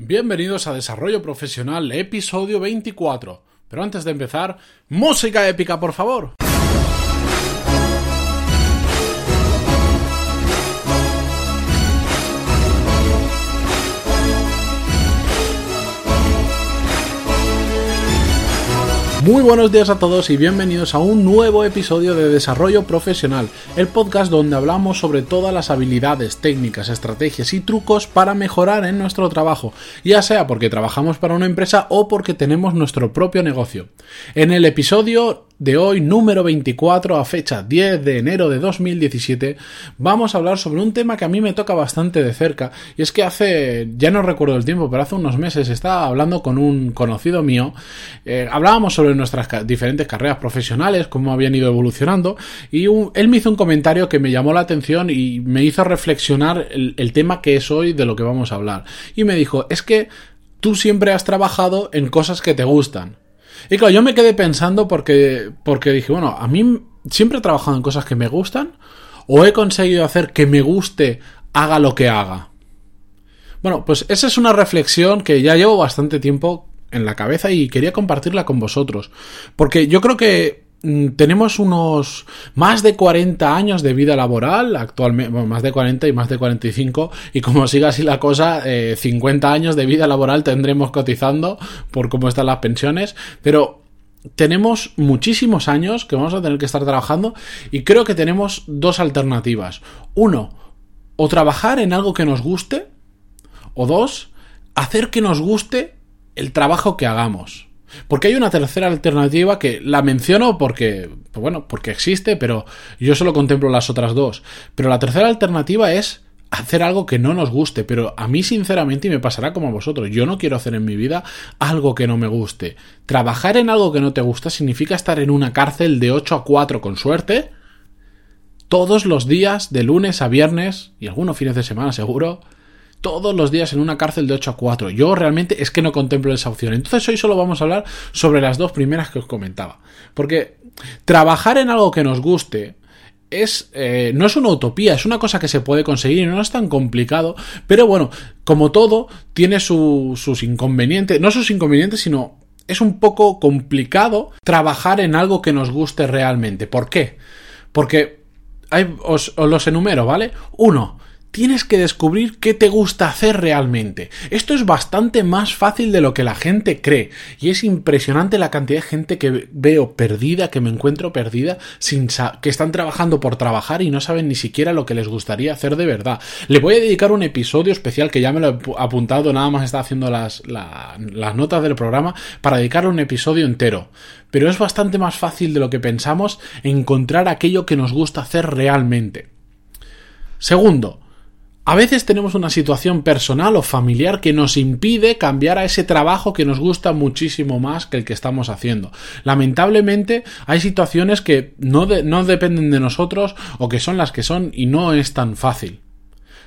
Bienvenidos a Desarrollo Profesional, episodio 24. Pero antes de empezar, música épica, por favor. Muy buenos días a todos y bienvenidos a un nuevo episodio de Desarrollo Profesional, el podcast donde hablamos sobre todas las habilidades, técnicas, estrategias y trucos para mejorar en nuestro trabajo, ya sea porque trabajamos para una empresa o porque tenemos nuestro propio negocio. En el episodio de hoy, número 24, a fecha 10 de enero de 2017, vamos a hablar sobre un tema que a mí me toca bastante de cerca, y es que hace, ya no recuerdo el tiempo, pero hace unos meses estaba hablando con un conocido mío, eh, hablábamos sobre nuestras diferentes carreras profesionales, cómo habían ido evolucionando, y él me hizo un comentario que me llamó la atención y me hizo reflexionar el tema que es hoy de lo que vamos a hablar. Y me dijo, es que tú siempre has trabajado en cosas que te gustan. Y claro, yo me quedé pensando porque, porque dije, bueno, a mí siempre he trabajado en cosas que me gustan o he conseguido hacer que me guste haga lo que haga. Bueno, pues esa es una reflexión que ya llevo bastante tiempo en la cabeza y quería compartirla con vosotros. Porque yo creo que tenemos unos más de 40 años de vida laboral, actualmente, más de 40 y más de 45, y como siga así la cosa, 50 eh, años de vida laboral tendremos cotizando por cómo están las pensiones, pero tenemos muchísimos años que vamos a tener que estar trabajando y creo que tenemos dos alternativas. Uno, o trabajar en algo que nos guste, o dos, hacer que nos guste el trabajo que hagamos. Porque hay una tercera alternativa que la menciono porque, pues bueno, porque existe, pero yo solo contemplo las otras dos. Pero la tercera alternativa es hacer algo que no nos guste, pero a mí sinceramente y me pasará como a vosotros, yo no quiero hacer en mi vida algo que no me guste. Trabajar en algo que no te gusta significa estar en una cárcel de 8 a 4 con suerte, todos los días, de lunes a viernes, y algunos fines de semana seguro, todos los días en una cárcel de 8 a 4. Yo realmente es que no contemplo esa opción. Entonces hoy solo vamos a hablar sobre las dos primeras que os comentaba. Porque trabajar en algo que nos guste es eh, no es una utopía, es una cosa que se puede conseguir y no es tan complicado. Pero bueno, como todo, tiene sus inconvenientes. No sus inconvenientes, sino es un poco complicado trabajar en algo que nos guste realmente. ¿Por qué? Porque os, os los enumero, ¿vale? Uno, tienes que descubrir qué te gusta hacer realmente. Esto es bastante más fácil de lo que la gente cree. Y es impresionante la cantidad de gente que veo perdida, que me encuentro perdida, sin que están trabajando por trabajar y no saben ni siquiera lo que les gustaría hacer de verdad. Le voy a dedicar un episodio especial que ya me lo he apuntado, nada más está haciendo las, notas del programa, para dedicarle un episodio entero. Pero es bastante más fácil de lo que pensamos encontrar aquello que nos gusta hacer realmente. Segundo, a veces tenemos una situación personal o familiar que nos impide cambiar a ese trabajo que nos gusta muchísimo más que el que estamos haciendo. Lamentablemente hay situaciones que no, no dependen de nosotros o que son las que son y no es tan fácil.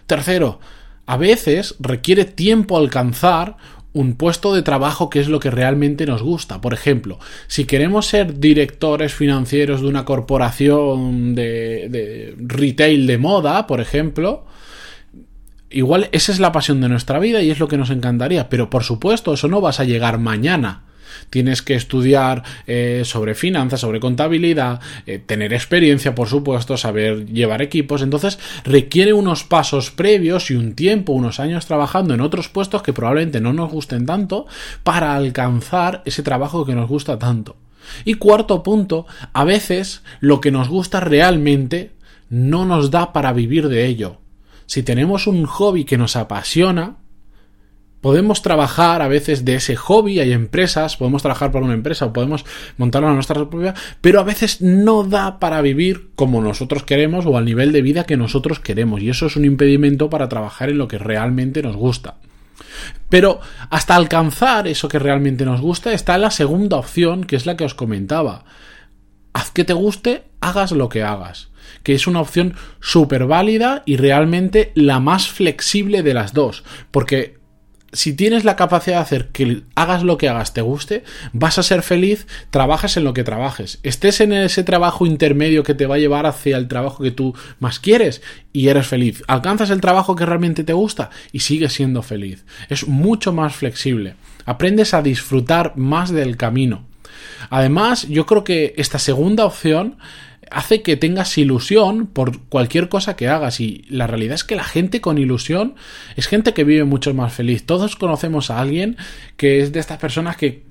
Tercero, a veces requiere tiempo alcanzar un puesto de trabajo que es lo que realmente nos gusta. Por ejemplo, si queremos ser directores financieros de una corporación de, de retail de moda, por ejemplo, igual esa es la pasión de nuestra vida y es lo que nos encantaría, pero por supuesto eso no vas a llegar mañana. Tienes que estudiar eh, sobre finanzas, sobre contabilidad, eh, tener experiencia, por supuesto, saber llevar equipos. Entonces requiere unos pasos previos y un tiempo, unos años trabajando en otros puestos que probablemente no nos gusten tanto para alcanzar ese trabajo que nos gusta tanto. Y cuarto punto, a veces lo que nos gusta realmente no nos da para vivir de ello si tenemos un hobby que nos apasiona, podemos trabajar a veces de ese hobby, hay empresas, podemos trabajar para una empresa o podemos montarlo a nuestra propia, pero a veces no da para vivir como nosotros queremos o al nivel de vida que nosotros queremos y eso es un impedimento para trabajar en lo que realmente nos gusta. Pero hasta alcanzar eso que realmente nos gusta está la segunda opción, que es la que os comentaba. Haz que te guste, hagas lo que hagas que es una opción súper válida y realmente la más flexible de las dos, porque si tienes la capacidad de hacer que hagas lo que hagas te guste, vas a ser feliz, trabajas en lo que trabajes. Estés en ese trabajo intermedio que te va a llevar hacia el trabajo que tú más quieres y eres feliz. Alcanzas el trabajo que realmente te gusta y sigues siendo feliz. Es mucho más flexible. Aprendes a disfrutar más del camino. Además, yo creo que esta segunda opción hace que tengas ilusión por cualquier cosa que hagas y la realidad es que la gente con ilusión es gente que vive mucho más feliz. Todos conocemos a alguien que es de estas personas que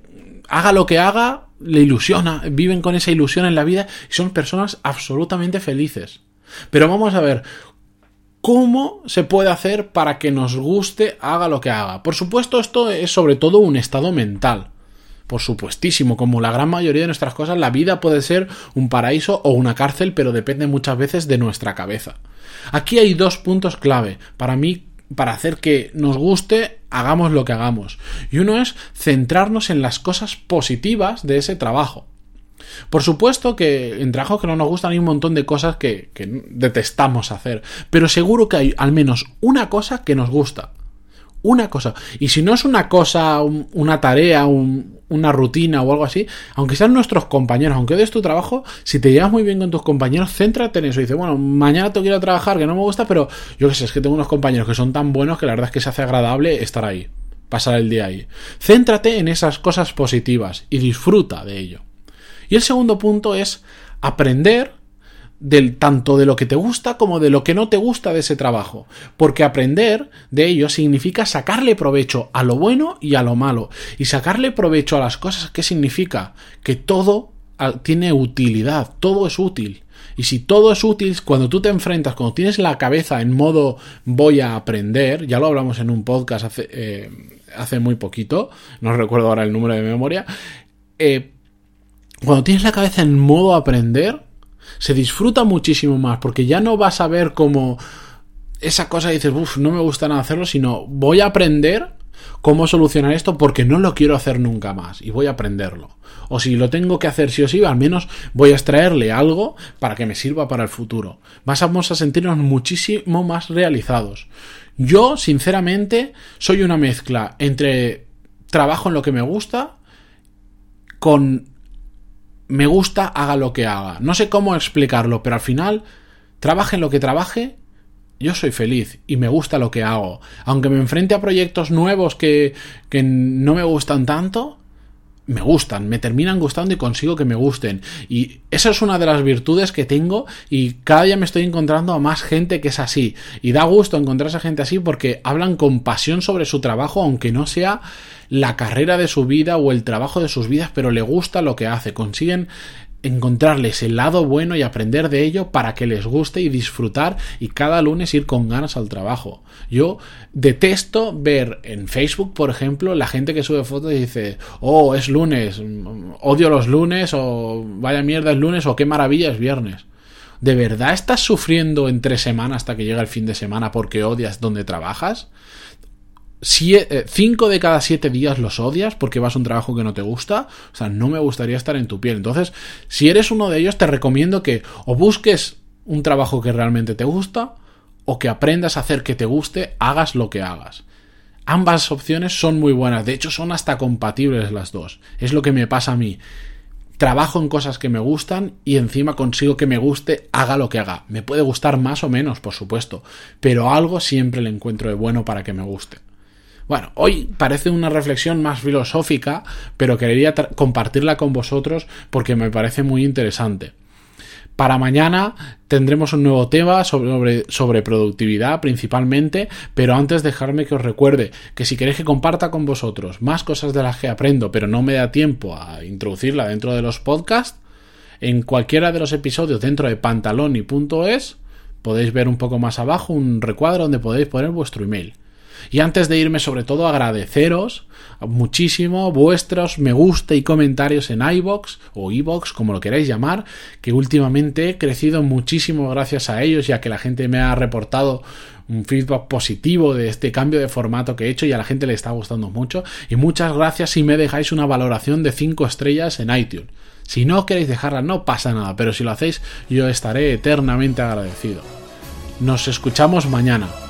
haga lo que haga, le ilusiona, viven con esa ilusión en la vida y son personas absolutamente felices. Pero vamos a ver, ¿Cómo se puede hacer para que nos guste, haga lo que haga? Por supuesto, esto es sobre todo un estado mental. Por supuestísimo, como la gran mayoría de nuestras cosas, la vida puede ser un paraíso o una cárcel, pero depende muchas veces de nuestra cabeza. Aquí hay dos puntos clave para mí para hacer que nos guste, hagamos lo que hagamos. Y uno es centrarnos en las cosas positivas de ese trabajo. Por supuesto que en trabajos que no nos gustan hay un montón de cosas que, detestamos hacer, pero seguro que hay al menos una cosa que nos gusta una cosa. Y si no es una cosa, una tarea, una rutina o algo así, aunque sean nuestros compañeros, aunque des tu trabajo, si te llevas muy bien con tus compañeros, céntrate en eso. Y dice, bueno, mañana te quiero trabajar, que no me gusta, pero yo qué sé, es que tengo unos compañeros que son tan buenos que la verdad es que se hace agradable estar ahí, pasar el día ahí. Céntrate en esas cosas positivas y disfruta de ello. Y el segundo punto es aprender del tanto de lo que te gusta como de lo que no te gusta de ese trabajo, porque aprender de ello significa sacarle provecho a lo bueno y a lo malo, y sacarle provecho a las cosas que significa que todo tiene utilidad, todo es útil. Y si todo es útil, cuando tú te enfrentas, cuando tienes la cabeza en modo voy a aprender, ya lo hablamos en un podcast hace, eh, hace muy poquito, no recuerdo ahora el número de memoria, eh, cuando tienes la cabeza en modo aprender, se disfruta muchísimo más porque ya no vas a ver como esa cosa y dices, uff, no me gusta nada hacerlo, sino voy a aprender cómo solucionar esto porque no lo quiero hacer nunca más y voy a aprenderlo. O si lo tengo que hacer sí o sí, al menos voy a extraerle algo para que me sirva para el futuro. Vamos a sentirnos muchísimo más realizados. Yo, sinceramente, soy una mezcla entre trabajo en lo que me gusta con me gusta, haga lo que haga. No sé cómo explicarlo, pero al final, trabaje en lo que trabaje, yo soy feliz y me gusta lo que hago. Aunque me enfrente a proyectos nuevos que, que no me gustan tanto, me gustan, me terminan gustando y consigo que me gusten. Y esa es una de las virtudes que tengo y cada día me estoy encontrando a más gente que es así. Y da gusto encontrarse a gente así porque hablan con pasión sobre su trabajo, aunque no sea la carrera de su vida o el trabajo de sus vidas, pero le gusta lo que hace. Consiguen encontrarles el lado bueno y aprender de ello para que les guste y disfrutar y cada lunes ir con ganas al trabajo. Yo detesto ver en Facebook, por ejemplo, la gente que sube fotos y dice, oh, es lunes, odio los lunes o vaya mierda es lunes o qué maravilla es viernes. ¿De verdad estás sufriendo entre semana hasta que llega el fin de semana porque odias donde trabajas? 5 eh, de cada 7 días los odias porque vas a un trabajo que no te gusta, o sea, no me gustaría estar en tu piel. Entonces, si eres uno de ellos, te recomiendo que o busques un trabajo que realmente te gusta o que aprendas a hacer que te guste, hagas lo que hagas. Ambas opciones son muy buenas, de hecho son hasta compatibles las dos. Es lo que me pasa a mí. Trabajo en cosas que me gustan y encima consigo que me guste, haga lo que haga. Me puede gustar más o menos, por supuesto, pero algo siempre le encuentro de bueno para que me guste. Bueno, hoy parece una reflexión más filosófica, pero quería compartirla con vosotros porque me parece muy interesante. Para mañana tendremos un nuevo tema sobre, sobre, productividad principalmente, pero antes dejarme que os recuerde que si queréis que comparta con vosotros más cosas de las que aprendo, pero no me da tiempo a introducirla dentro de los podcasts, en cualquiera de los episodios dentro de pantaloni.es podéis ver un poco más abajo un recuadro donde podéis poner vuestro email. Y antes de irme, sobre todo, agradeceros muchísimo vuestros me gusta y comentarios en iBox o iBox, como lo queráis llamar, que últimamente he crecido muchísimo gracias a ellos, ya que la gente me ha reportado un feedback positivo de este cambio de formato que he hecho y a la gente le está gustando mucho. Y muchas gracias si me dejáis una valoración de 5 estrellas en iTunes. Si no queréis dejarla, no pasa nada, pero si lo hacéis, yo estaré eternamente agradecido. Nos escuchamos mañana.